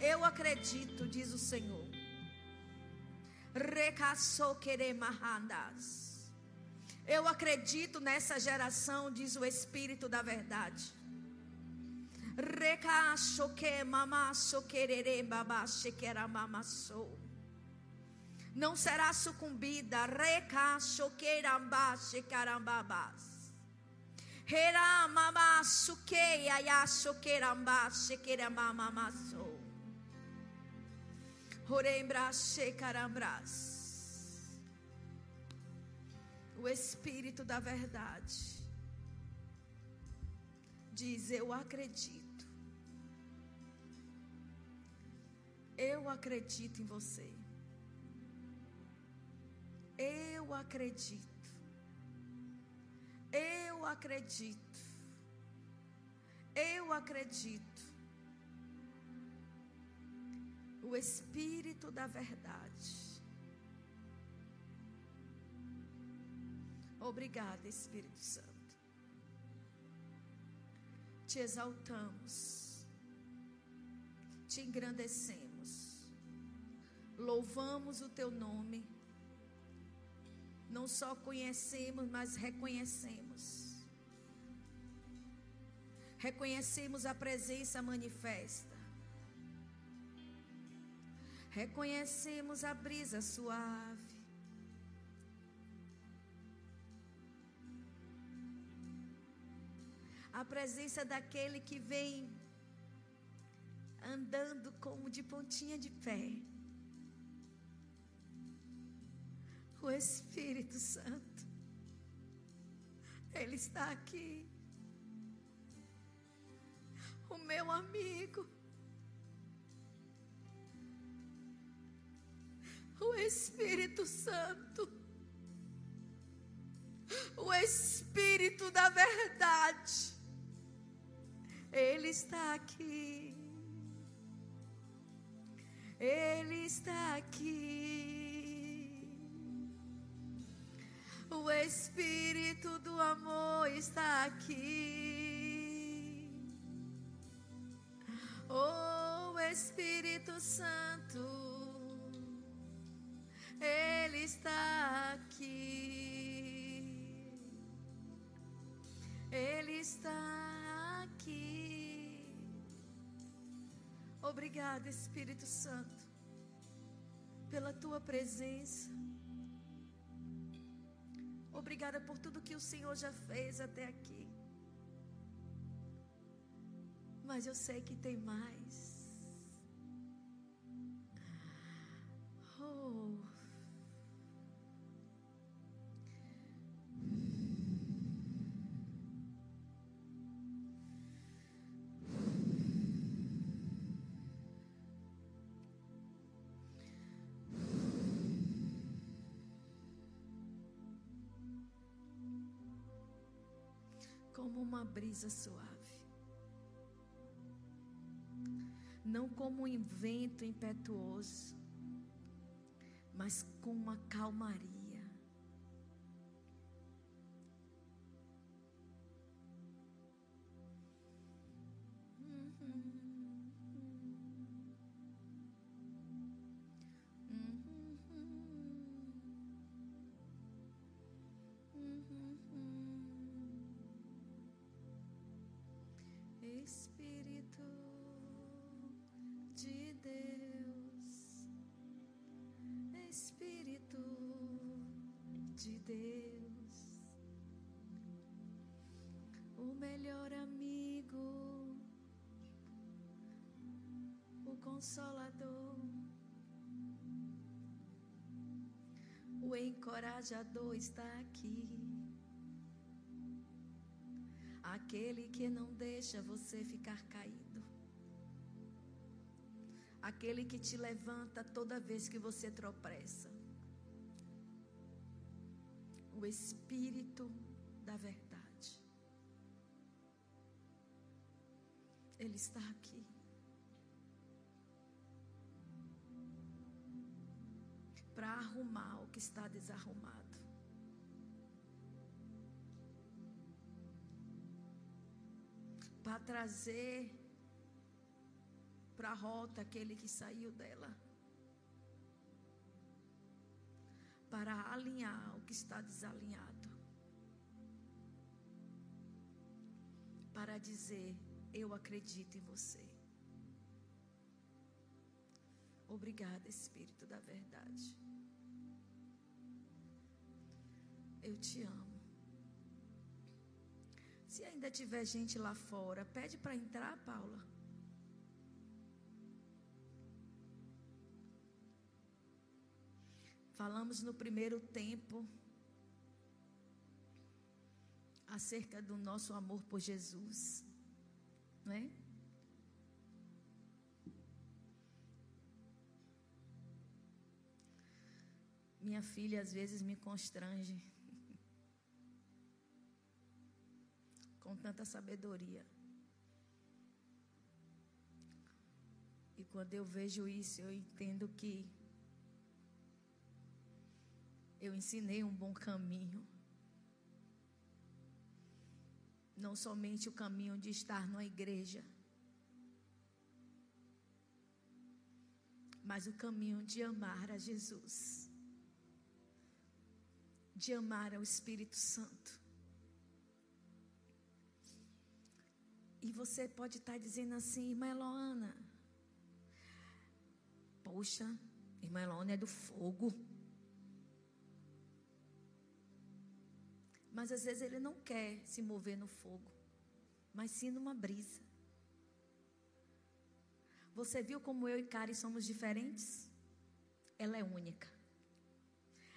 Eu acredito, diz o Senhor. Eu acredito nessa geração, diz o Espírito da Verdade. Não será sucumbida. Reca choqueirambá, checarambabás. Hera mama sukeia ya choqueirambá, chequeirambamassou. Orembras, checarambras. O Espírito da Verdade diz: Eu acredito. Eu acredito em você. Eu acredito. Eu acredito. Eu acredito o Espírito da Verdade. Obrigada, Espírito Santo. Te exaltamos, te engrandecemos, louvamos o teu nome. Não só conhecemos, mas reconhecemos. Reconhecemos a presença manifesta. Reconhecemos a brisa suave. A presença daquele que vem andando como de pontinha de pé. O Espírito Santo. Ele está aqui. O meu amigo. O Espírito Santo, o Espírito da Verdade, Ele está aqui. Ele está aqui. O Espírito do amor está aqui. Oh Espírito Santo. Ele está aqui. Ele está aqui. Obrigada, Espírito Santo, pela tua presença. Obrigada por tudo que o Senhor já fez até aqui. Mas eu sei que tem mais. Como uma brisa suave, não como um vento impetuoso, mas com uma calmaria. Encorajador está aqui. Aquele que não deixa você ficar caído. Aquele que te levanta toda vez que você tropeça. O Espírito da Verdade. Ele está aqui. para arrumar que está desarrumado. Para trazer para a rota aquele que saiu dela. Para alinhar o que está desalinhado. Para dizer: Eu acredito em você. Obrigada, Espírito da Verdade. Eu te amo. Se ainda tiver gente lá fora, pede para entrar, Paula. Falamos no primeiro tempo acerca do nosso amor por Jesus, não é? Minha filha às vezes me constrange com tanta sabedoria. E quando eu vejo isso, eu entendo que eu ensinei um bom caminho. Não somente o caminho de estar numa igreja, mas o caminho de amar a Jesus de amar ao Espírito Santo. E você pode estar dizendo assim, irmã Eloana, poxa, irmã Eloana é do fogo. Mas às vezes ele não quer se mover no fogo, mas sim numa brisa. Você viu como eu e Kari somos diferentes? Ela é única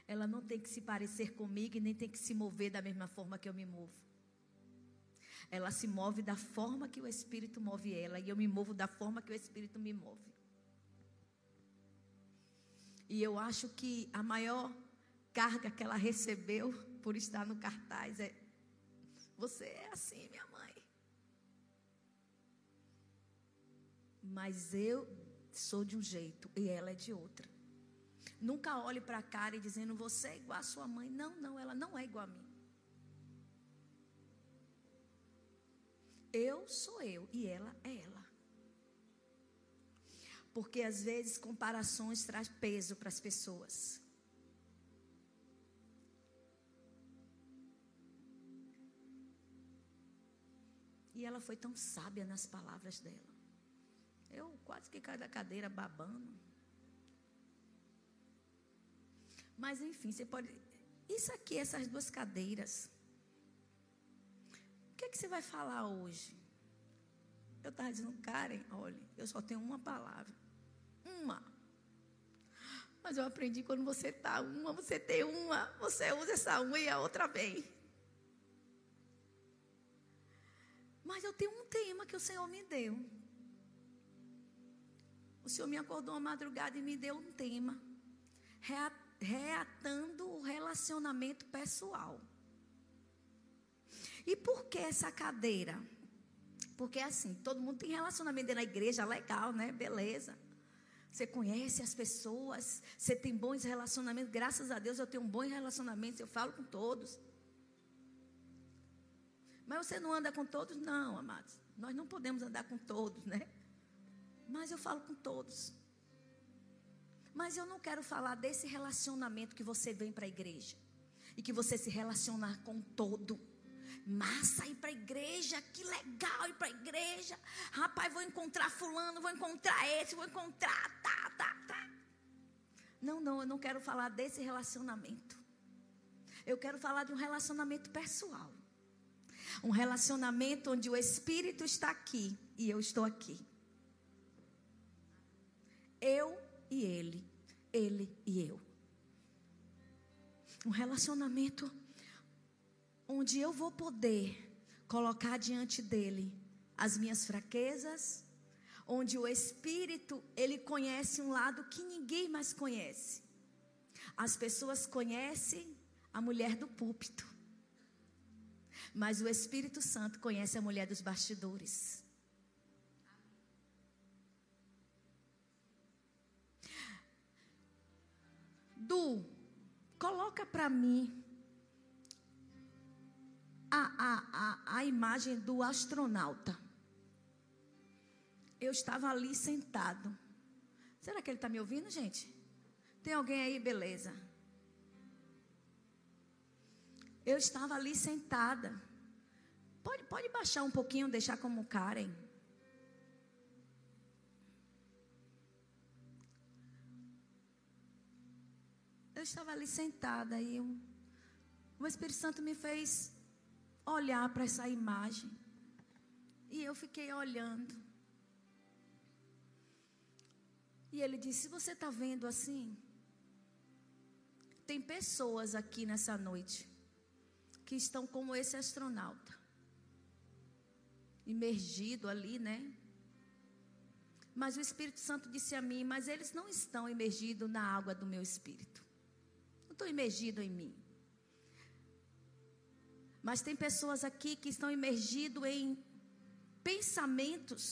ela não tem que se parecer comigo e nem tem que se mover da mesma forma que eu me movo. Ela se move da forma que o Espírito move ela e eu me movo da forma que o Espírito me move. E eu acho que a maior carga que ela recebeu por estar no cartaz é: Você é assim, minha mãe. Mas eu sou de um jeito e ela é de outra. Nunca olhe para a cara e dizendo você é igual a sua mãe. Não, não, ela não é igual a mim. Eu sou eu e ela é ela. Porque às vezes comparações traz peso para as pessoas. E ela foi tão sábia nas palavras dela. Eu quase que caí da cadeira babando. Mas enfim, você pode. Isso aqui, essas duas cadeiras. Que é que você vai falar hoje? Eu estava dizendo, Karen, olha, eu só tenho uma palavra. Uma. Mas eu aprendi quando você tá uma, você tem uma, você usa essa uma e a outra vem. Mas eu tenho um tema que o Senhor me deu. O Senhor me acordou uma madrugada e me deu um tema reatando o relacionamento pessoal. E por que essa cadeira? Porque assim, todo mundo tem relacionamento na igreja, legal, né? Beleza. Você conhece as pessoas, você tem bons relacionamentos. Graças a Deus eu tenho um bom relacionamento, eu falo com todos. Mas você não anda com todos? Não, amados. Nós não podemos andar com todos, né? Mas eu falo com todos. Mas eu não quero falar desse relacionamento que você vem para a igreja e que você se relacionar com todo. Massa ir para a igreja, que legal ir para a igreja. Rapaz, vou encontrar fulano, vou encontrar esse, vou encontrar, tá, tá, tá. Não, não, eu não quero falar desse relacionamento. Eu quero falar de um relacionamento pessoal. Um relacionamento onde o Espírito está aqui e eu estou aqui. Eu e ele, ele e eu. Um relacionamento onde eu vou poder colocar diante dele as minhas fraquezas, onde o espírito, ele conhece um lado que ninguém mais conhece. As pessoas conhecem a mulher do púlpito. Mas o Espírito Santo conhece a mulher dos bastidores. Du, coloca para mim a, a, a, a imagem do astronauta. Eu estava ali sentado. Será que ele está me ouvindo, gente? Tem alguém aí, beleza? Eu estava ali sentada. Pode, pode baixar um pouquinho, deixar como Karen. Eu estava ali sentada e o Espírito Santo me fez olhar para essa imagem. E eu fiquei olhando. E ele disse: Se você está vendo assim, tem pessoas aqui nessa noite que estão como esse astronauta, imergido ali, né? Mas o Espírito Santo disse a mim: Mas eles não estão imergidos na água do meu espírito estou imergido em mim. Mas tem pessoas aqui que estão imergidos em pensamentos.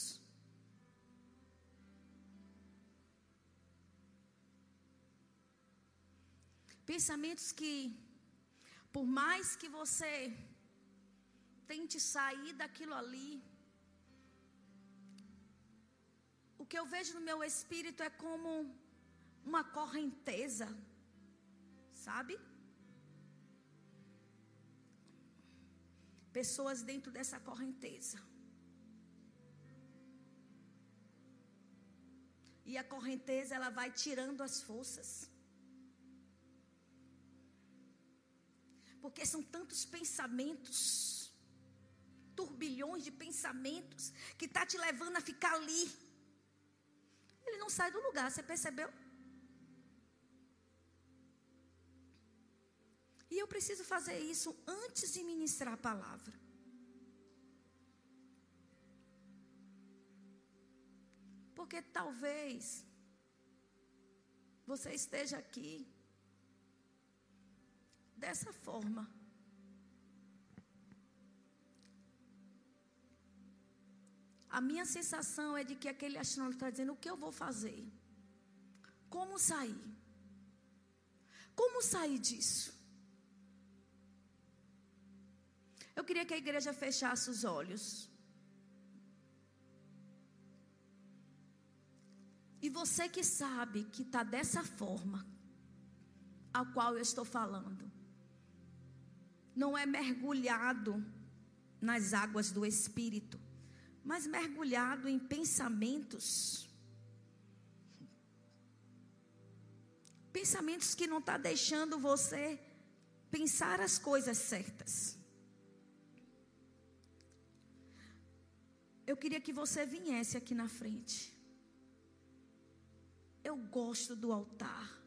Pensamentos que, por mais que você tente sair daquilo ali, o que eu vejo no meu espírito é como uma correnteza sabe? Pessoas dentro dessa correnteza. E a correnteza ela vai tirando as forças. Porque são tantos pensamentos, turbilhões de pensamentos que tá te levando a ficar ali. Ele não sai do lugar, você percebeu? E eu preciso fazer isso antes de ministrar a palavra. Porque talvez você esteja aqui dessa forma. A minha sensação é de que aquele astronauta está dizendo: o que eu vou fazer? Como sair? Como sair disso? Eu queria que a igreja fechasse os olhos. E você que sabe que está dessa forma, a qual eu estou falando, não é mergulhado nas águas do Espírito, mas mergulhado em pensamentos. Pensamentos que não está deixando você pensar as coisas certas. Eu queria que você viesse aqui na frente. Eu gosto do altar.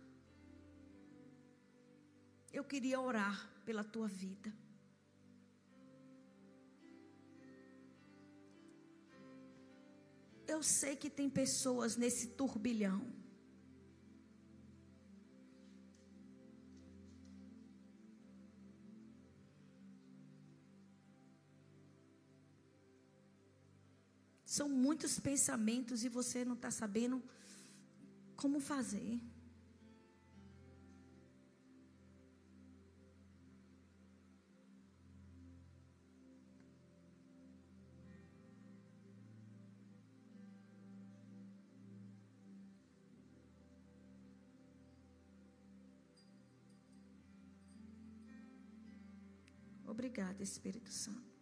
Eu queria orar pela tua vida. Eu sei que tem pessoas nesse turbilhão São muitos pensamentos e você não está sabendo como fazer. Obrigada, Espírito Santo.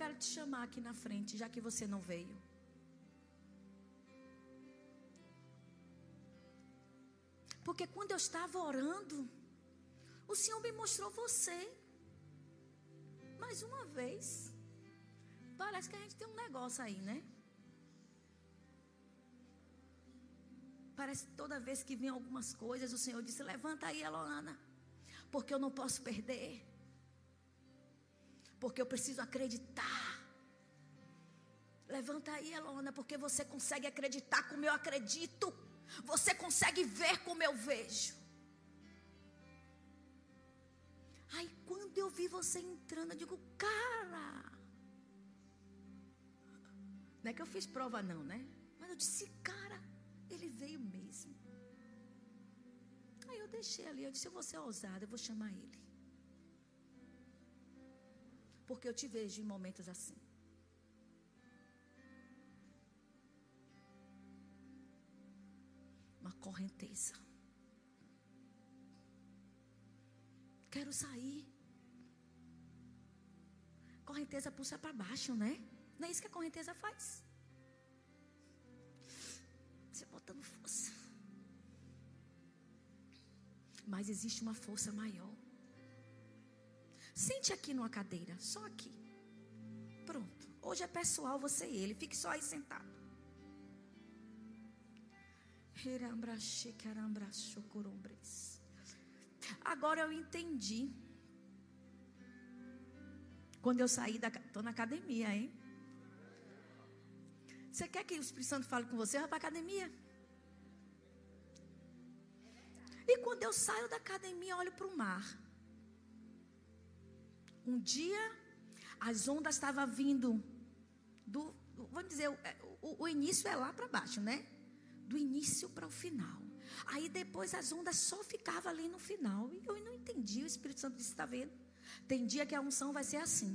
Quero te chamar aqui na frente, já que você não veio. Porque quando eu estava orando, o Senhor me mostrou você. Mais uma vez. Parece que a gente tem um negócio aí, né? Parece que toda vez que vem algumas coisas, o Senhor disse: Levanta aí, Eloana, porque eu não posso perder porque eu preciso acreditar. Levanta aí, Elona, porque você consegue acreditar como eu acredito. Você consegue ver como eu vejo. Aí quando eu vi você entrando, eu digo, cara. Não é que eu fiz prova, não, né? Mas eu disse, cara, ele veio mesmo. Aí eu deixei ali. Eu disse: eu vou ser ousada, eu vou chamar ele. Porque eu te vejo em momentos assim. Uma correnteza. Quero sair. Correnteza puxa para baixo, né? Não é isso que a correnteza faz. Você botando força. Mas existe uma força maior. Sente aqui numa cadeira, só aqui. Pronto. Hoje é pessoal, você e ele. Fique só aí sentado. Agora eu entendi. Quando eu saí da. Estou na academia, hein? Você quer que o Espírito Santo fale com você? Vai para a academia. E quando eu saio da academia, olho para o mar. Um dia, as ondas estavam vindo do. Vamos dizer, o, o início é lá para baixo, né? Do início para o final. Aí depois as ondas só ficavam ali no final. E eu não entendi. O Espírito Santo disse: está vendo? Tem dia que a unção vai ser assim.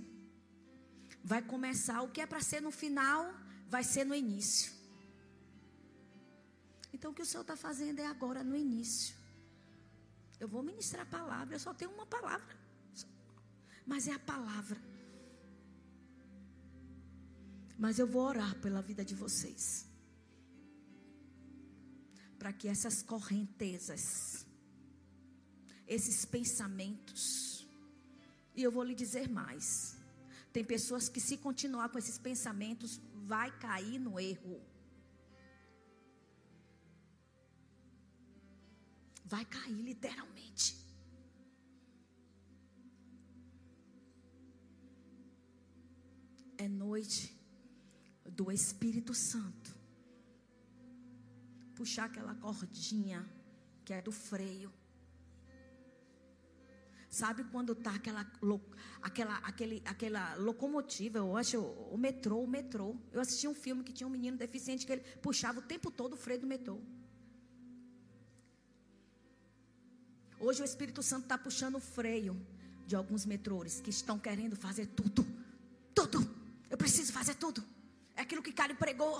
Vai começar o que é para ser no final, vai ser no início. Então o que o Senhor está fazendo é agora no início. Eu vou ministrar a palavra, eu só tenho uma palavra. Mas é a palavra. Mas eu vou orar pela vida de vocês. Para que essas correntezas, esses pensamentos, e eu vou lhe dizer mais. Tem pessoas que, se continuar com esses pensamentos, vai cair no erro. Vai cair literalmente. É noite do Espírito Santo. Puxar aquela cordinha que é do freio. Sabe quando tá aquela, aquela, aquele, aquela locomotiva, eu acho, o metrô, o metrô. Eu assisti um filme que tinha um menino deficiente que ele puxava o tempo todo o freio do metrô. Hoje o Espírito Santo está puxando o freio de alguns metrôs que estão querendo fazer tudo. Tudo. Fazer tudo. É aquilo que Cário pregou.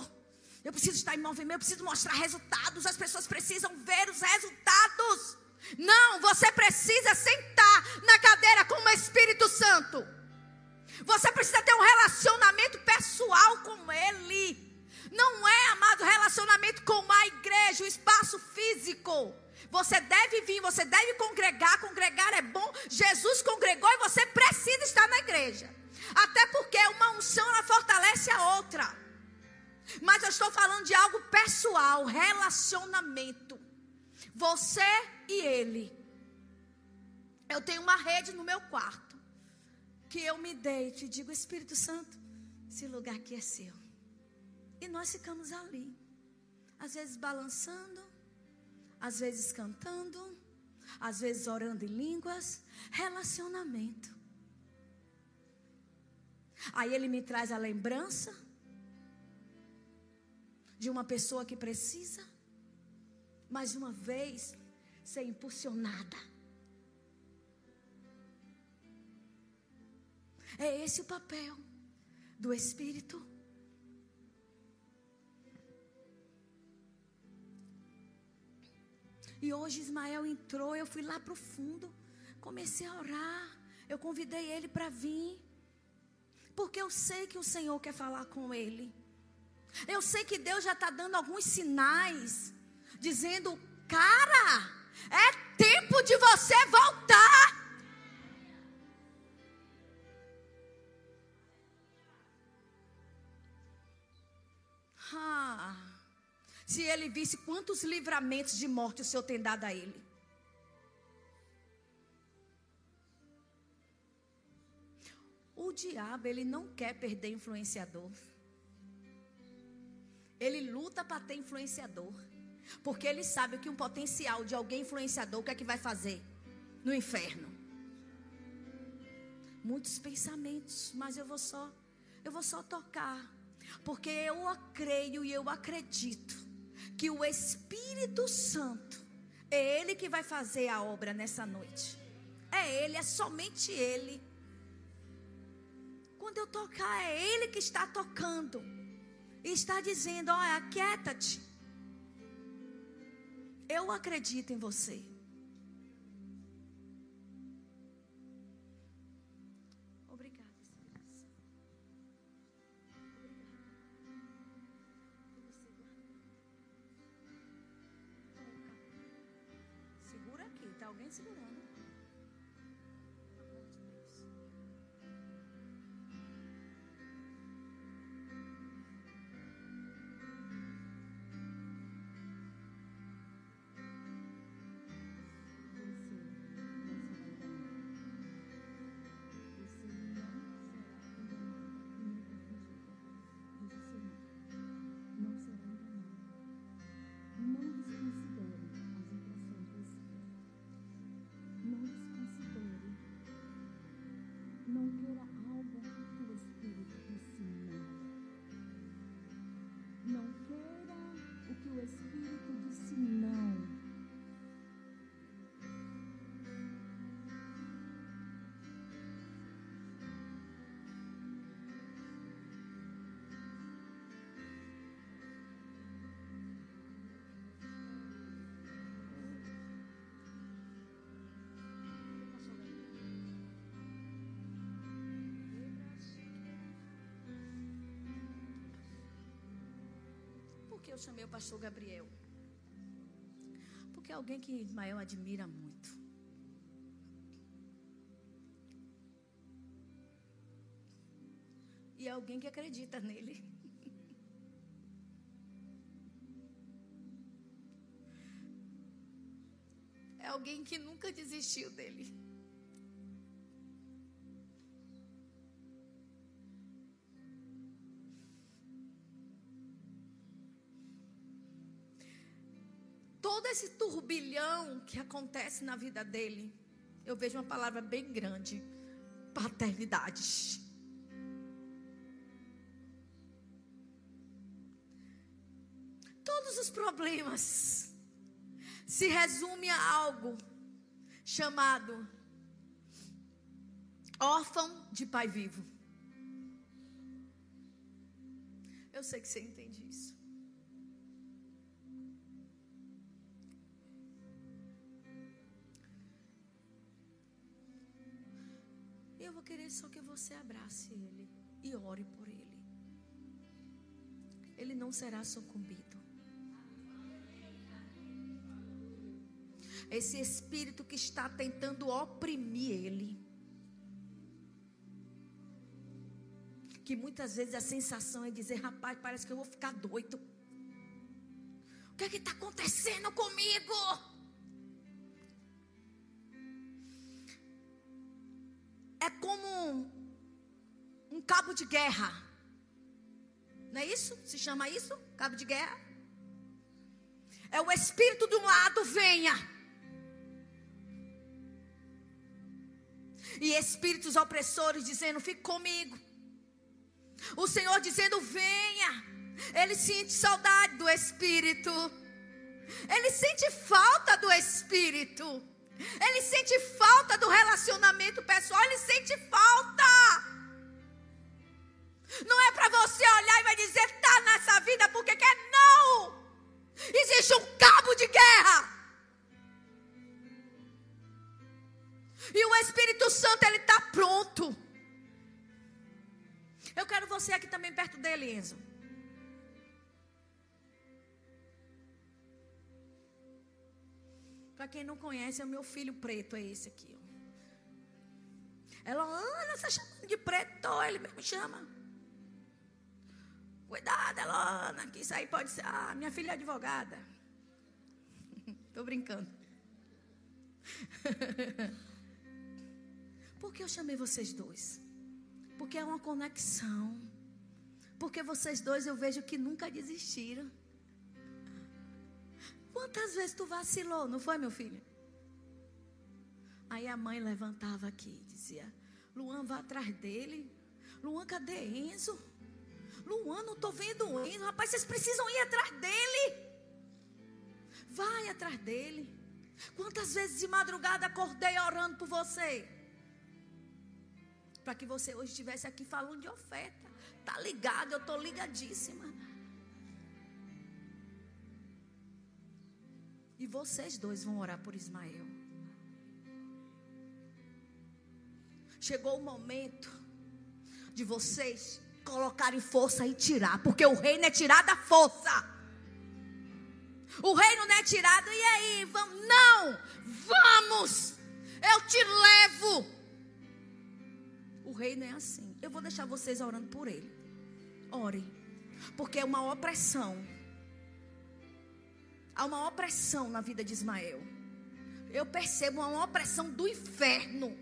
Eu preciso estar em movimento, eu preciso mostrar resultados. As pessoas precisam ver os resultados. Não, você precisa sentar na cadeira com o Espírito Santo. Você precisa ter um relacionamento pessoal com Ele. Não é, amado, relacionamento com a igreja, o espaço físico. Você deve vir, você deve congregar. Congregar é bom. Jesus congregou e você precisa estar na igreja. Até porque uma unção ela fortalece a outra. Mas eu estou falando de algo pessoal, relacionamento. Você e ele. Eu tenho uma rede no meu quarto. Que eu me deito e digo: Espírito Santo, esse lugar aqui é seu. E nós ficamos ali. Às vezes balançando, às vezes cantando, às vezes orando em línguas. Relacionamento. Aí ele me traz a lembrança de uma pessoa que precisa, mais uma vez, ser impulsionada. É esse o papel do Espírito. E hoje Ismael entrou, eu fui lá para o fundo, comecei a orar. Eu convidei ele para vir, porque eu sei que o Senhor quer falar com ele. Eu sei que Deus já está dando alguns sinais, dizendo: cara, é tempo de você voltar. Ah, se ele visse quantos livramentos de morte o Senhor tem dado a ele. O diabo, ele não quer perder influenciador. Ele luta para ter influenciador. Porque ele sabe que um potencial de alguém influenciador, o que é que vai fazer? No inferno. Muitos pensamentos, mas eu vou só, eu vou só tocar. Porque eu creio e eu acredito que o Espírito Santo É Ele que vai fazer a obra nessa noite. É Ele, é somente Ele. Quando eu tocar, é Ele que está tocando. E está dizendo: olha, aquieta-te. Eu acredito em você. Que eu chamei o pastor Gabriel? Porque é alguém que Ismael admira muito. E é alguém que acredita nele. É alguém que nunca desistiu dele. Esse turbilhão que acontece na vida dele, eu vejo uma palavra bem grande: paternidade. Todos os problemas se resumem a algo chamado órfão de pai vivo. Eu sei que você entende isso. Só que você abrace Ele e ore por Ele. Ele não será sucumbido. Esse espírito que está tentando oprimir Ele. Que muitas vezes a sensação é dizer: rapaz, parece que eu vou ficar doido. O que é que está acontecendo comigo? É como um cabo de guerra. Não é isso? Se chama isso? Cabo de guerra? É o espírito de um lado, venha. E espíritos opressores dizendo: Fique comigo. O Senhor dizendo: Venha. Ele sente saudade do Espírito. Ele sente falta do Espírito. Ele sente falta do relacionamento pessoal, ele sente falta. Não é para você olhar e vai dizer tá nessa vida porque quer não. Existe um cabo de guerra. E o Espírito Santo ele está pronto. Eu quero você aqui também perto dele, Enzo. Para quem não conhece, é o meu filho preto, é esse aqui. Ela, Ana, você tá chamando de preto? Ele mesmo chama. Cuidado, Elona, que isso aí pode ser. Ah, minha filha é advogada. Estou brincando. Por que eu chamei vocês dois? Porque é uma conexão. Porque vocês dois eu vejo que nunca desistiram. Quantas vezes tu vacilou, não foi, meu filho? Aí a mãe levantava aqui e dizia: Luan, vá atrás dele. Luan, cadê Enzo? Luan, não estou vendo Enzo. Rapaz, vocês precisam ir atrás dele. Vai atrás dele. Quantas vezes de madrugada acordei orando por você? Para que você hoje estivesse aqui falando de oferta. Tá ligado? Eu tô ligadíssima. E vocês dois vão orar por Ismael. Chegou o momento de vocês colocarem força e tirar, porque o reino é tirar da força. O reino não é tirado, e aí? Vamos? Não! Vamos! Eu te levo. O reino é assim. Eu vou deixar vocês orando por ele. Orem. Porque é uma opressão. Há uma opressão na vida de Ismael. Eu percebo uma opressão do inferno.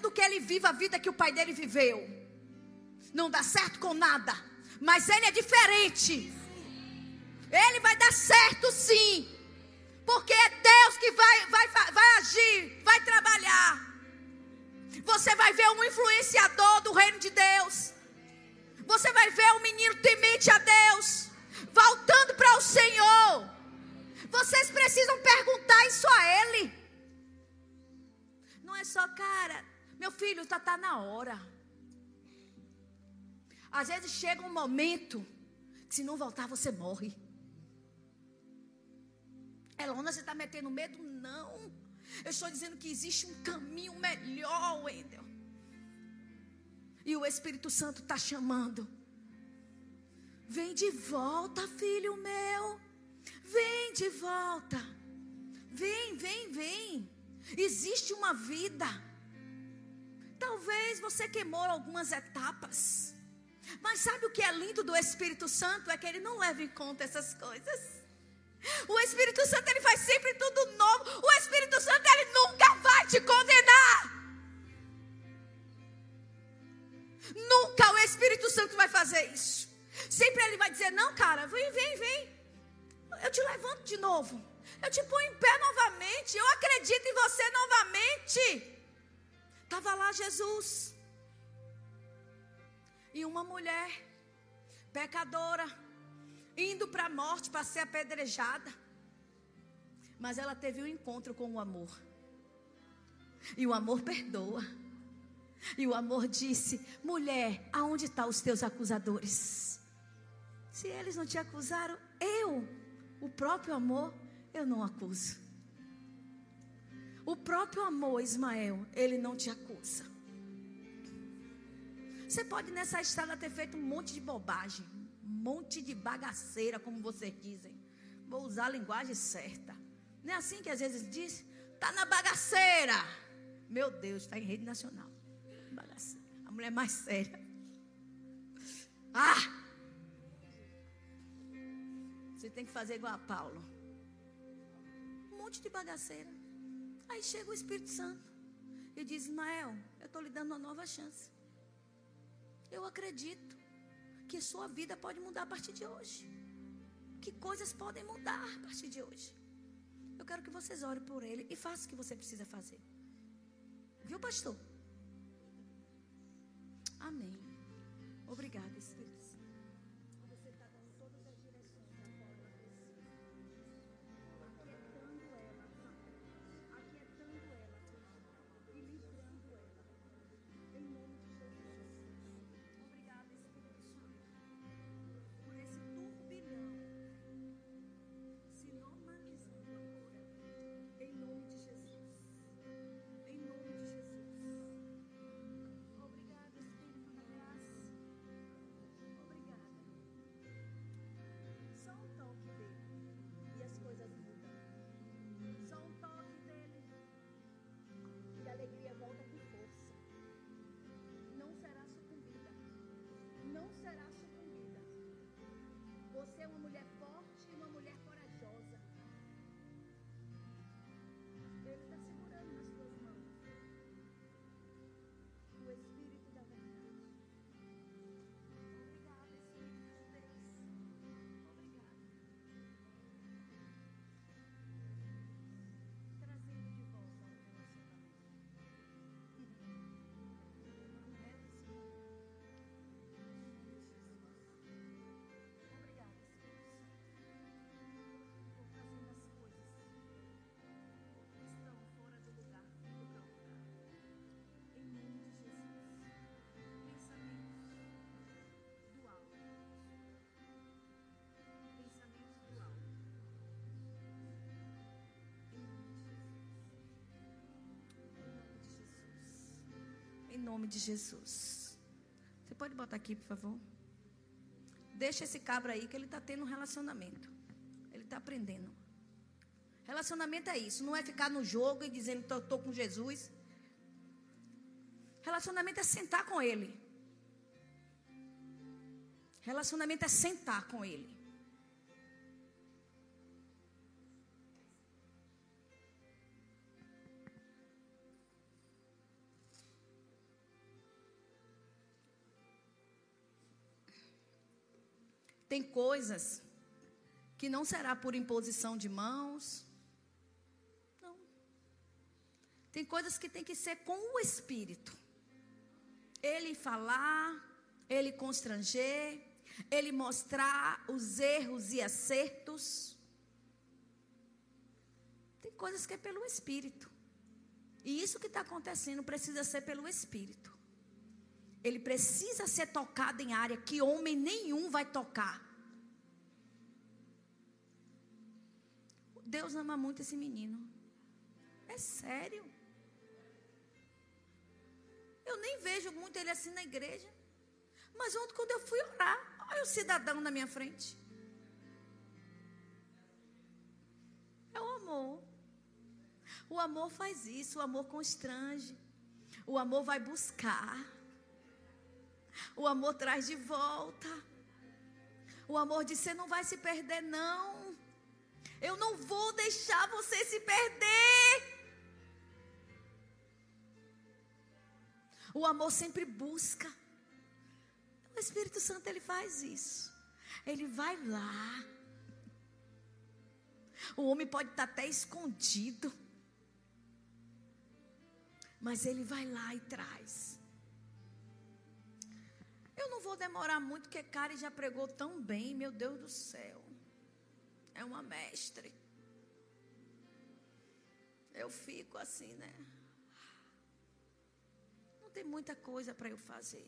Do que ele vive a vida que o pai dele viveu. Não dá certo com nada. Mas ele é diferente. Ele vai dar certo sim. Porque é Deus que vai, vai, vai agir, vai trabalhar. Você vai ver um influenciador do reino de Deus. Você vai ver um menino temente a Deus. Voltando para o Senhor. Vocês precisam perguntar isso a Ele. Não é só, cara, meu filho, está tá na hora. Às vezes chega um momento que se não voltar você morre. Elona, você está metendo medo? Não. Eu estou dizendo que existe um caminho melhor, Wendel. E o Espírito Santo está chamando. Vem de volta, filho meu. Vem de volta. Vem, vem, vem. Existe uma vida. Talvez você queimou algumas etapas. Mas sabe o que é lindo do Espírito Santo? É que ele não leva em conta essas coisas. O Espírito Santo ele faz sempre tudo novo. O Espírito Santo ele nunca vai te condenar. Nunca o Espírito Santo vai fazer isso. Sempre ele vai dizer: "Não, cara, vem, vem, vem. Eu te levanto de novo. Eu te ponho em pé novamente. Eu acredito em você novamente." Tava lá Jesus. E uma mulher pecadora indo para a morte para ser apedrejada. Mas ela teve um encontro com o amor. E o amor perdoa. E o amor disse: mulher, aonde estão os teus acusadores? Se eles não te acusaram, eu, o próprio amor, eu não acuso. O próprio amor, Ismael, ele não te acusa. Você pode nessa estrada ter feito um monte de bobagem monte de bagaceira, como vocês dizem. Vou usar a linguagem certa. Não é assim que às vezes diz? Está na bagaceira. Meu Deus, está em rede nacional. Bagaceira. A mulher mais séria. Ah! Você tem que fazer igual a Paulo. Um monte de bagaceira. Aí chega o Espírito Santo e diz: Ismael, eu estou lhe dando uma nova chance. Eu acredito que sua vida pode mudar a partir de hoje. Que coisas podem mudar a partir de hoje. Eu quero que vocês orem por ele e façam o que você precisa fazer. Viu, pastor? Amém. Obrigada, Espírito. Nome de Jesus. Você pode botar aqui, por favor? Deixa esse cabra aí que ele está tendo um relacionamento. Ele está aprendendo. Relacionamento é isso, não é ficar no jogo e dizendo estou com Jesus. Relacionamento é sentar com Ele. Relacionamento é sentar com Ele. Tem coisas que não será por imposição de mãos. Não. Tem coisas que tem que ser com o Espírito. Ele falar, ele constranger, ele mostrar os erros e acertos. Tem coisas que é pelo Espírito. E isso que está acontecendo precisa ser pelo Espírito. Ele precisa ser tocado em área que homem nenhum vai tocar. Deus ama muito esse menino. É sério. Eu nem vejo muito ele assim na igreja. Mas ontem, quando eu fui orar, olha o cidadão na minha frente. É o amor. O amor faz isso, o amor constrange. O amor vai buscar. O amor traz de volta. O amor diz: você não vai se perder, não. Eu não vou deixar você se perder. O amor sempre busca. O Espírito Santo ele faz isso. Ele vai lá. O homem pode estar até escondido. Mas ele vai lá e traz. Eu não vou demorar muito, porque Karen já pregou tão bem, meu Deus do céu. É uma mestre. Eu fico assim, né? Não tem muita coisa para eu fazer.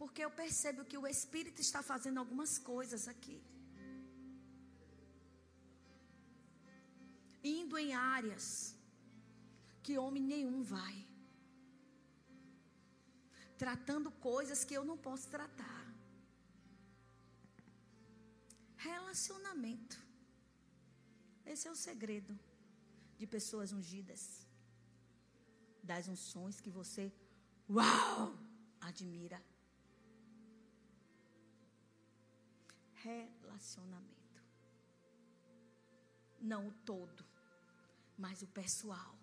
Porque eu percebo que o Espírito está fazendo algumas coisas aqui. Indo em áreas que homem nenhum vai tratando coisas que eu não posso tratar. Relacionamento. Esse é o segredo de pessoas ungidas. Das unções que você, uau, admira. Relacionamento. Não o todo, mas o pessoal.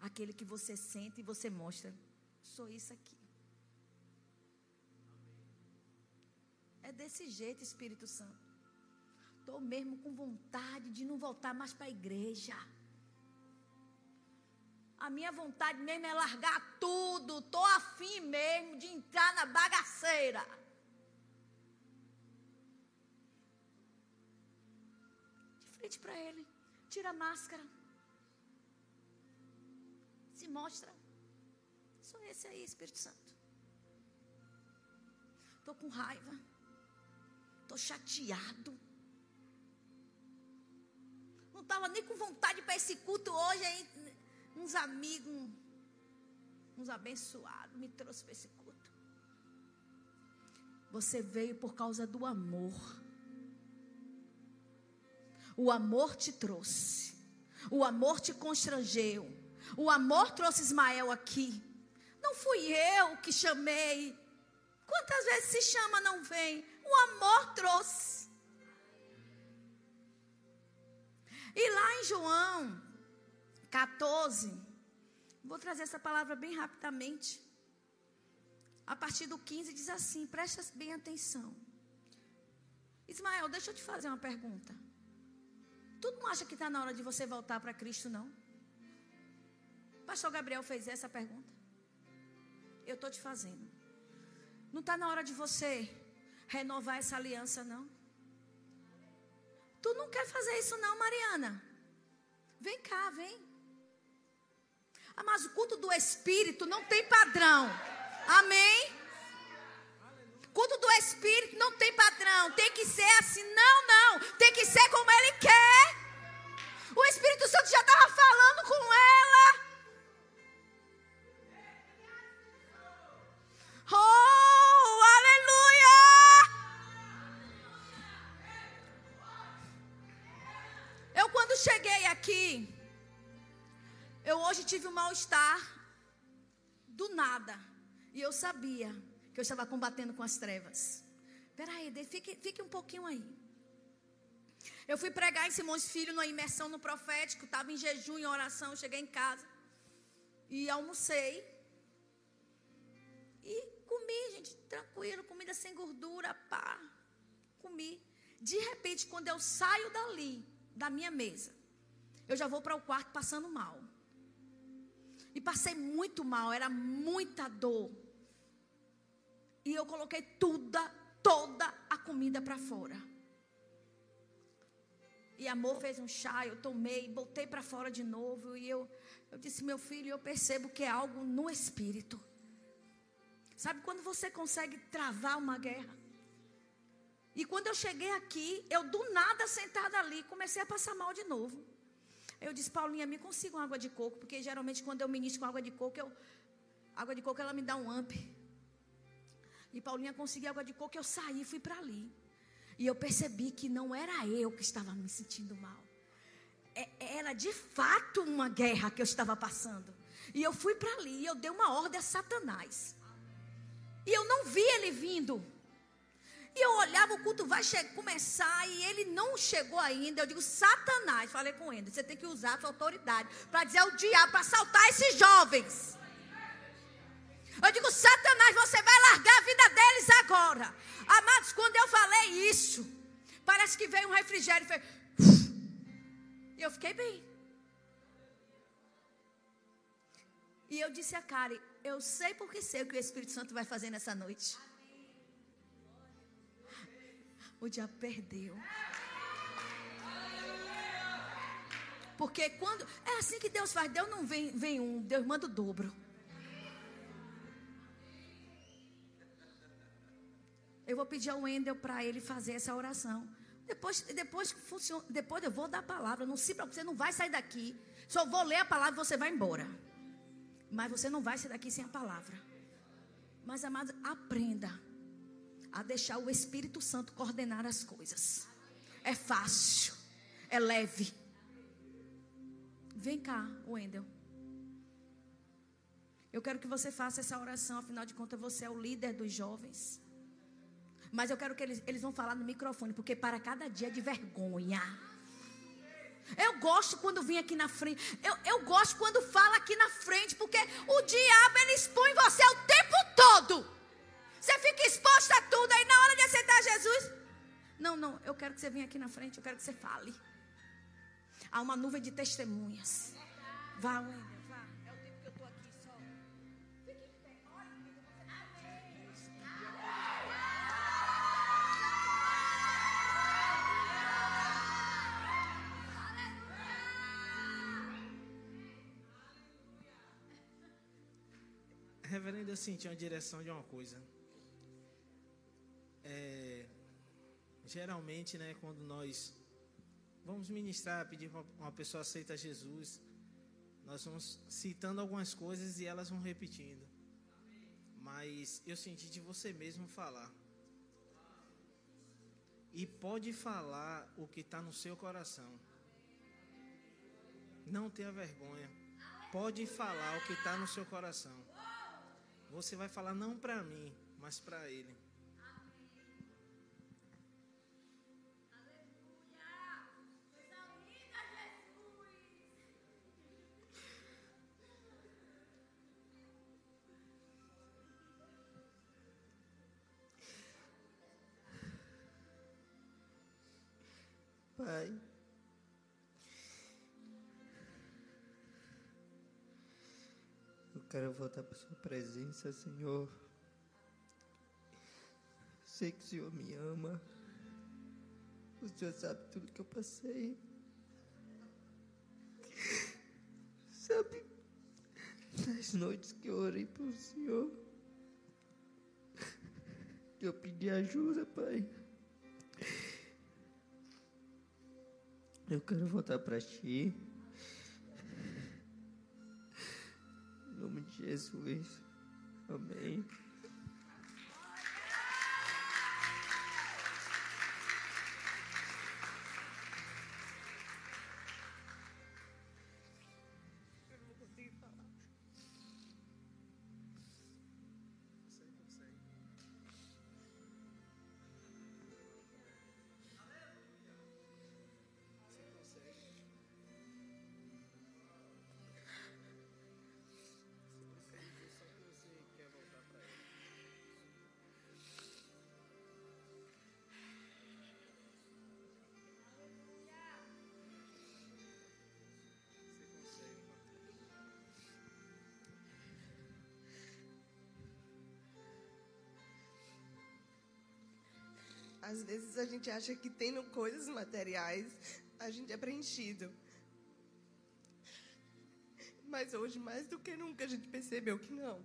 Aquele que você sente e você mostra sou isso aqui. É desse jeito, Espírito Santo. Estou mesmo com vontade de não voltar mais para a igreja. A minha vontade mesmo é largar tudo. Estou afim mesmo de entrar na bagaceira. De frente para ele. Tira a máscara. Se mostra. Sou esse aí, Espírito Santo. Estou com raiva. Estou chateado. Não estava nem com vontade para esse culto hoje. Aí, uns amigos, uns abençoados, me trouxe para esse culto. Você veio por causa do amor. O amor te trouxe. O amor te constrangeu. O amor trouxe Ismael aqui. Não fui eu que chamei. Quantas vezes se chama, não vem? O amor trouxe. E lá em João 14, vou trazer essa palavra bem rapidamente. A partir do 15 diz assim: presta bem atenção. Ismael, deixa eu te fazer uma pergunta. Tu não acha que está na hora de você voltar para Cristo, não? Pastor Gabriel fez essa pergunta eu estou te fazendo. Não está na hora de você renovar essa aliança, não. Tu não quer fazer isso, não, Mariana. Vem cá, vem. Ah, mas o culto do Espírito não tem padrão. Amém? Culto do Espírito não tem padrão. Tem que ser assim. Não, não. Tem que ser como Ele quer. O Espírito Santo já estava falando com ela. Tive um mal-estar do nada. E eu sabia que eu estava combatendo com as trevas. Peraí, fique, fique um pouquinho aí. Eu fui pregar em Simões Filho numa imersão no profético, estava em jejum, em oração, cheguei em casa e almocei. E comi, gente, tranquilo, comida sem gordura, pá. Comi. De repente, quando eu saio dali, da minha mesa, eu já vou para o quarto passando mal. E passei muito mal, era muita dor. E eu coloquei toda, toda a comida para fora. E amor fez um chá, eu tomei, botei para fora de novo. E eu, eu disse, meu filho, eu percebo que é algo no espírito. Sabe quando você consegue travar uma guerra? E quando eu cheguei aqui, eu do nada sentada ali, comecei a passar mal de novo. Eu disse, Paulinha, me consiga uma água de coco, porque geralmente quando eu ministro com água de coco, eu, água de coco ela me dá um amp. E Paulinha conseguiu água de coco, eu saí, fui para ali. E eu percebi que não era eu que estava me sentindo mal. É, era de fato uma guerra que eu estava passando. E eu fui para ali, e eu dei uma ordem a Satanás. E eu não vi ele vindo. E eu olhava, o culto vai começar e ele não chegou ainda. Eu digo, Satanás, falei com ele, você tem que usar a sua autoridade para dizer ao diabo, para assaltar esses jovens. Eu digo, Satanás, você vai largar a vida deles agora. Amados, quando eu falei isso, parece que veio um refrigério e. E eu fiquei bem. E eu disse a Karen, eu sei porque sei o que o Espírito Santo vai fazer nessa noite o diabo perdeu. Porque quando. É assim que Deus faz. Deus não vem, vem um, Deus manda o dobro. Eu vou pedir ao Wendel para ele fazer essa oração. Depois, depois, funciona, depois eu vou dar a palavra. Não se preocupe, você não vai sair daqui. Só vou ler a palavra e você vai embora. Mas você não vai sair daqui sem a palavra. Mas, amado, aprenda a deixar o Espírito Santo coordenar as coisas. É fácil, é leve. Vem cá, Wendel. Eu quero que você faça essa oração, afinal de contas, você é o líder dos jovens. Mas eu quero que eles, eles vão falar no microfone, porque para cada dia é de vergonha. Eu gosto quando vem aqui na frente. Eu, eu gosto quando fala aqui na frente, porque o diabo ele expõe você o tempo Não, não, eu quero que você venha aqui na frente. Eu quero que você fale. Há uma nuvem de testemunhas. Vá, Wendel, vá. É o tempo que eu estou aqui só. Fique Reverendo, eu senti uma direção de uma coisa. Geralmente, né, quando nós vamos ministrar, pedir para uma pessoa aceita Jesus, nós vamos citando algumas coisas e elas vão repetindo. Mas eu senti de você mesmo falar. E pode falar o que está no seu coração. Não tenha vergonha. Pode falar o que está no seu coração. Você vai falar não para mim, mas para Ele. Quero voltar para Sua presença, Senhor. Sei que o Senhor me ama. O Senhor sabe tudo que eu passei. Sabe, nas noites que eu orei para o Senhor, que eu pedi ajuda, Pai. Eu quero voltar para ti. Jesus. Amém. Às vezes a gente acha que tendo coisas materiais, a gente é preenchido. Mas hoje, mais do que nunca, a gente percebeu que não.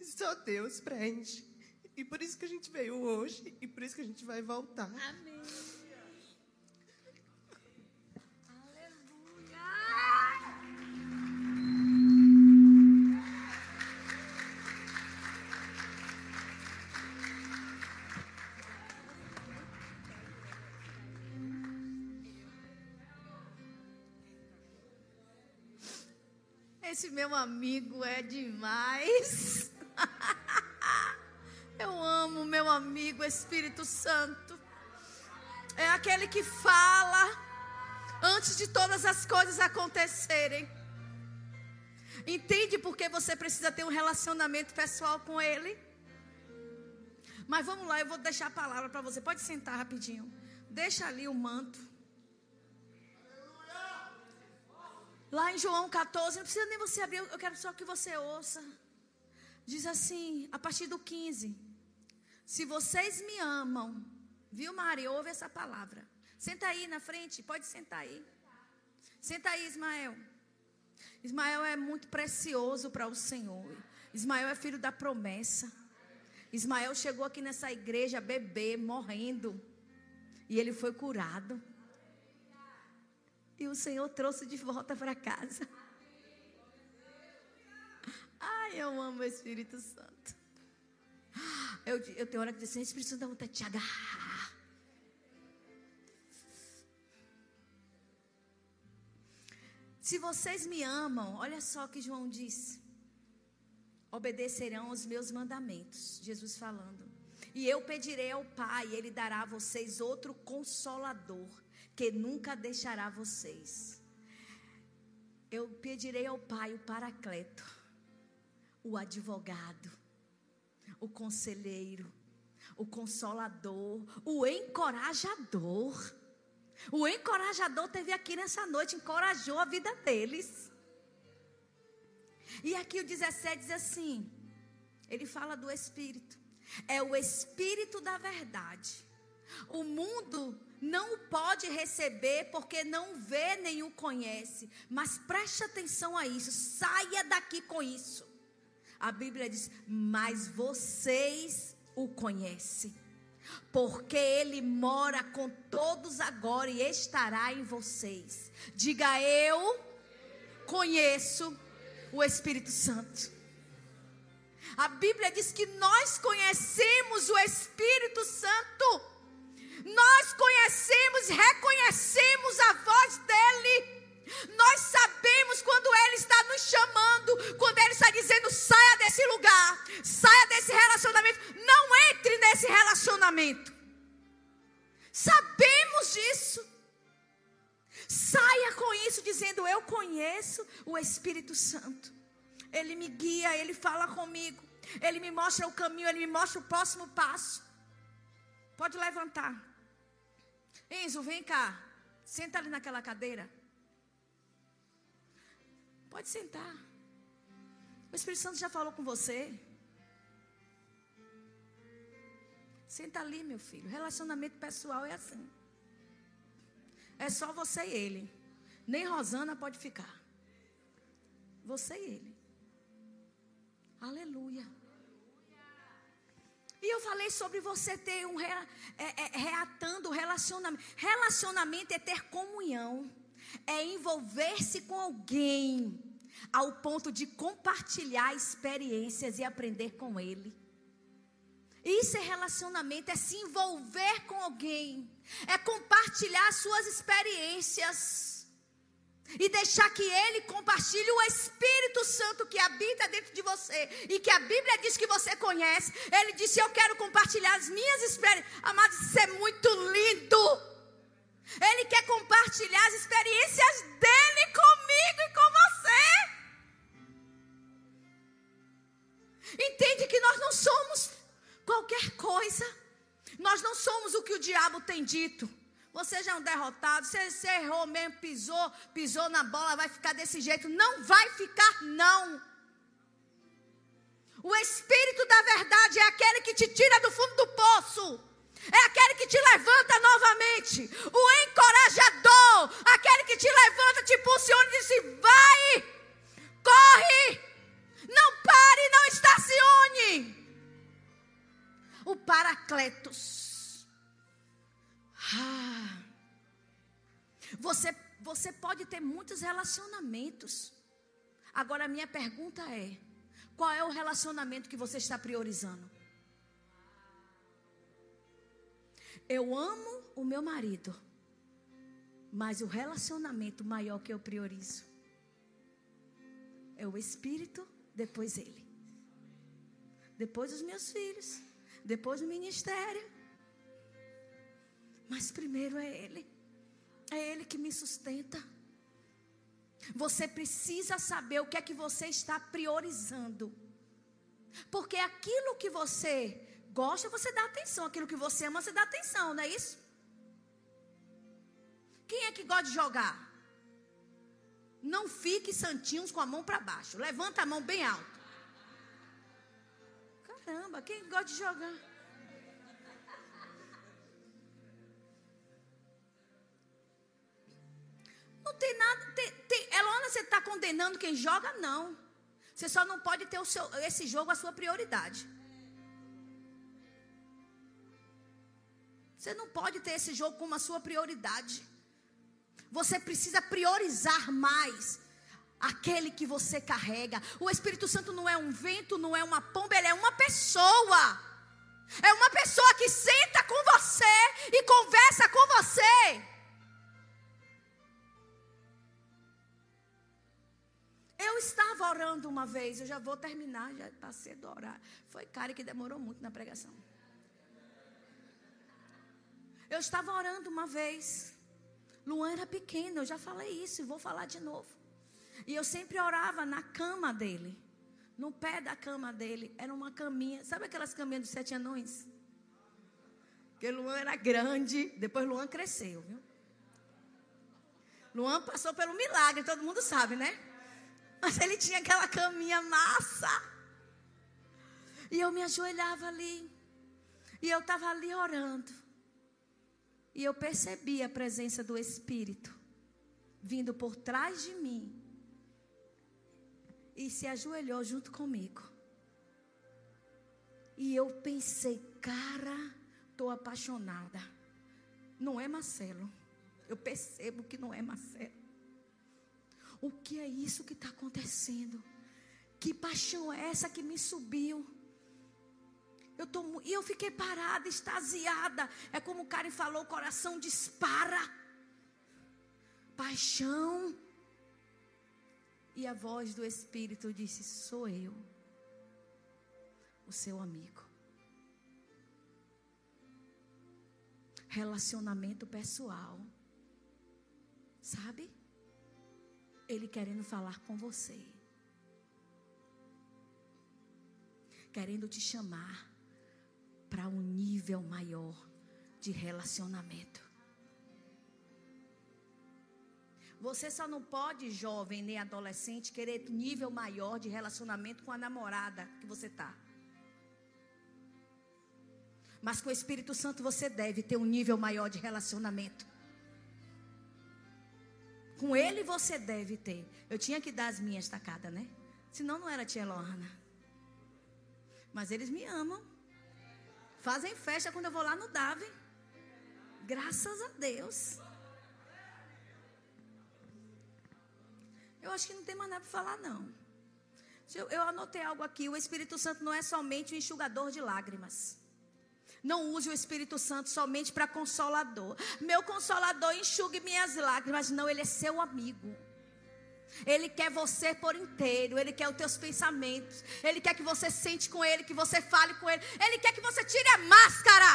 Só Deus preenche. E por isso que a gente veio hoje e por isso que a gente vai voltar. Amém. Esse meu amigo é demais. Eu amo meu amigo Espírito Santo. É aquele que fala antes de todas as coisas acontecerem. Entende por que você precisa ter um relacionamento pessoal com ele? Mas vamos lá, eu vou deixar a palavra para você. Pode sentar rapidinho. Deixa ali o manto. Lá em João 14, não precisa nem você abrir, eu quero só que você ouça. Diz assim, a partir do 15: Se vocês me amam, viu, Maria? Ouve essa palavra. Senta aí na frente, pode sentar aí. Senta aí, Ismael. Ismael é muito precioso para o Senhor. Ismael é filho da promessa. Ismael chegou aqui nessa igreja bebê, morrendo. E ele foi curado. E o Senhor trouxe de volta para casa. Ai, eu amo o Espírito Santo. Eu, eu tenho hora que diz assim, Espírito Santo dá vontade de te agarrar. Se vocês me amam, olha só o que João disse. Obedecerão os meus mandamentos. Jesus falando. E eu pedirei ao Pai, Ele dará a vocês outro consolador que nunca deixará vocês. Eu pedirei ao Pai o Paracleto, o advogado, o conselheiro, o consolador, o encorajador. O encorajador teve aqui nessa noite, encorajou a vida deles. E aqui o 17 diz assim: ele fala do Espírito, é o Espírito da verdade. O mundo não o pode receber porque não vê nem o conhece. Mas preste atenção a isso, saia daqui com isso. A Bíblia diz: Mas vocês o conhecem, porque ele mora com todos agora e estará em vocês. Diga eu conheço o Espírito Santo. A Bíblia diz que nós conhecemos o Espírito Santo nós conhecemos, reconhecemos a voz dEle. Nós sabemos quando Ele está nos chamando, quando Ele está dizendo: saia desse lugar, saia desse relacionamento, não entre nesse relacionamento. Sabemos disso. Saia com isso, dizendo: Eu conheço o Espírito Santo. Ele me guia, ele fala comigo, ele me mostra o caminho, ele me mostra o próximo passo. Pode levantar. Enzo, vem cá. Senta ali naquela cadeira. Pode sentar. O Espírito Santo já falou com você. Senta ali, meu filho. Relacionamento pessoal é assim. É só você e ele. Nem Rosana pode ficar. Você e ele. Aleluia. E eu falei sobre você ter um é, é, reatando relacionamento. Relacionamento é ter comunhão, é envolver-se com alguém ao ponto de compartilhar experiências e aprender com ele. Isso é relacionamento, é se envolver com alguém, é compartilhar suas experiências e deixar que Ele compartilhe o Espírito Santo que habita dentro de você e que a Bíblia diz que você conhece. Ele disse: Eu quero compartilhar as minhas experiências. Amados, isso é muito lindo. Ele quer compartilhar as experiências dele comigo e com você. Entende que nós não somos qualquer coisa. Nós não somos o que o diabo tem dito. Você já é um derrotado. Você, você errou mesmo, pisou, pisou na bola, vai ficar desse jeito. Não vai ficar, não. O Espírito da verdade é aquele que te tira do fundo do poço. É aquele que te levanta novamente. O encorajador. Aquele que te levanta, te impulsiona e diz: vai, corre, não pare, não estacione. O Paracletos. Ah. Você, você pode ter muitos relacionamentos. Agora, a minha pergunta é: qual é o relacionamento que você está priorizando? Eu amo o meu marido, mas o relacionamento maior que eu priorizo é o espírito, depois ele. Depois os meus filhos, depois o ministério. Mas primeiro é ele. É ele que me sustenta. Você precisa saber o que é que você está priorizando. Porque aquilo que você gosta, você dá atenção. Aquilo que você ama, você dá atenção, não é isso? Quem é que gosta de jogar? Não fique santinhos com a mão para baixo. Levanta a mão bem alto. Caramba, quem gosta de jogar? Não tem nada. Tem, tem, Elona, você está condenando quem joga? Não. Você só não pode ter seu, esse jogo a sua prioridade. Você não pode ter esse jogo como a sua prioridade. Você precisa priorizar mais aquele que você carrega. O Espírito Santo não é um vento, não é uma pomba, ele é uma pessoa. É uma pessoa que senta com você e conversa com você. Eu estava orando uma vez, eu já vou terminar, já está cedo orar. Foi cara que demorou muito na pregação. Eu estava orando uma vez. Luan era pequeno, eu já falei isso e vou falar de novo. E eu sempre orava na cama dele. No pé da cama dele. Era uma caminha. Sabe aquelas caminhas dos sete anões? Porque Luan era grande. Depois Luan cresceu, viu? Luan passou pelo milagre, todo mundo sabe, né? Mas ele tinha aquela caminha massa. E eu me ajoelhava ali. E eu estava ali orando. E eu percebi a presença do Espírito vindo por trás de mim. E se ajoelhou junto comigo. E eu pensei, cara, estou apaixonada. Não é Marcelo. Eu percebo que não é Marcelo. O que é isso que está acontecendo? Que paixão é essa que me subiu? Eu tô, e eu fiquei parada, extasiada. É como o cara falou: o coração dispara. Paixão. E a voz do Espírito disse: Sou eu, o seu amigo. Relacionamento pessoal. Sabe? Ele querendo falar com você. Querendo te chamar para um nível maior de relacionamento. Você só não pode, jovem nem adolescente, querer nível maior de relacionamento com a namorada que você está. Mas com o Espírito Santo você deve ter um nível maior de relacionamento. Com ele você deve ter. Eu tinha que dar as minhas tacadas, né? Senão não era tia Lorna. Mas eles me amam. Fazem festa quando eu vou lá no Dave. Graças a Deus. Eu acho que não tem mais nada para falar, não. Eu, anotei algo aqui. O Espírito Santo não é somente o enxugador de lágrimas. Não use o Espírito Santo somente para consolador. Meu consolador enxugue minhas lágrimas. Não, ele é seu amigo. Ele quer você por inteiro. Ele quer os teus pensamentos. Ele quer que você sente com ele, que você fale com ele. Ele quer que você tire a máscara.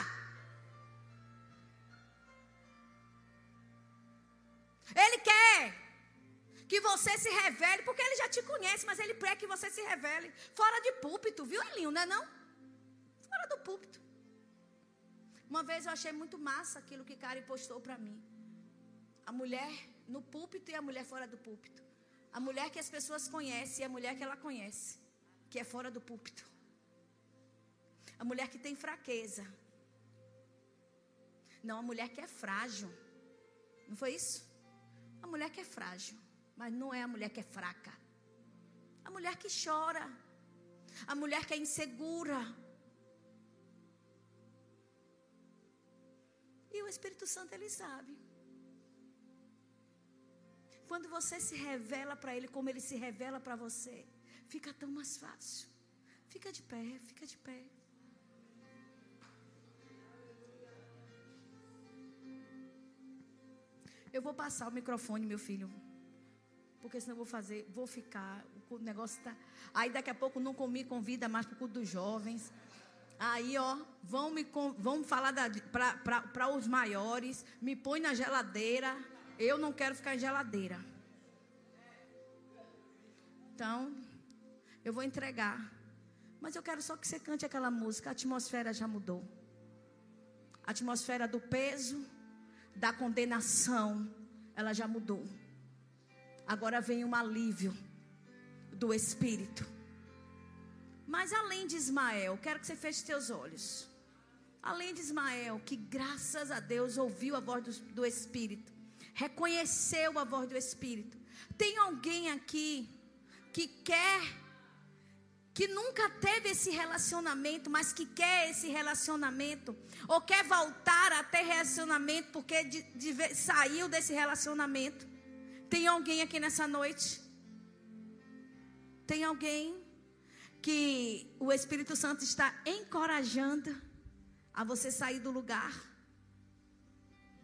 Ele quer que você se revele, porque ele já te conhece, mas ele quer que você se revele fora de púlpito, viu, Elinho? Não é não? Fora do púlpito. Uma vez eu achei muito massa aquilo que Karen postou para mim. A mulher no púlpito e a mulher fora do púlpito. A mulher que as pessoas conhecem e a mulher que ela conhece, que é fora do púlpito. A mulher que tem fraqueza. Não, a mulher que é frágil. Não foi isso? A mulher que é frágil. Mas não é a mulher que é fraca. A mulher que chora. A mulher que é insegura. E o Espírito Santo, ele sabe. Quando você se revela para Ele como Ele se revela para você, fica tão mais fácil. Fica de pé, fica de pé. Eu vou passar o microfone, meu filho. Porque senão eu vou fazer, vou ficar. O negócio tá. Aí daqui a pouco não comi convida mais para o culto dos jovens. Aí, ó, vão me vão falar para os maiores, me põe na geladeira. Eu não quero ficar em geladeira. Então, eu vou entregar. Mas eu quero só que você cante aquela música. A atmosfera já mudou. A atmosfera do peso, da condenação, ela já mudou. Agora vem um alívio do Espírito. Mas além de Ismael, quero que você feche seus olhos. Além de Ismael, que graças a Deus ouviu a voz do, do Espírito, reconheceu a voz do Espírito. Tem alguém aqui que quer, que nunca teve esse relacionamento, mas que quer esse relacionamento, ou quer voltar a ter relacionamento porque de, de, saiu desse relacionamento. Tem alguém aqui nessa noite? Tem alguém? Que o Espírito Santo está encorajando a você sair do lugar?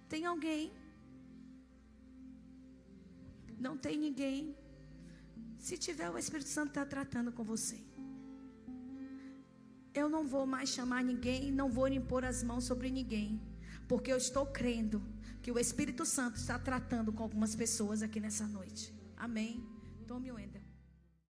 Tem alguém? Não tem ninguém. Se tiver, o Espírito Santo está tratando com você. Eu não vou mais chamar ninguém, não vou impor as mãos sobre ninguém, porque eu estou crendo que o Espírito Santo está tratando com algumas pessoas aqui nessa noite. Amém. Tome o Wendel.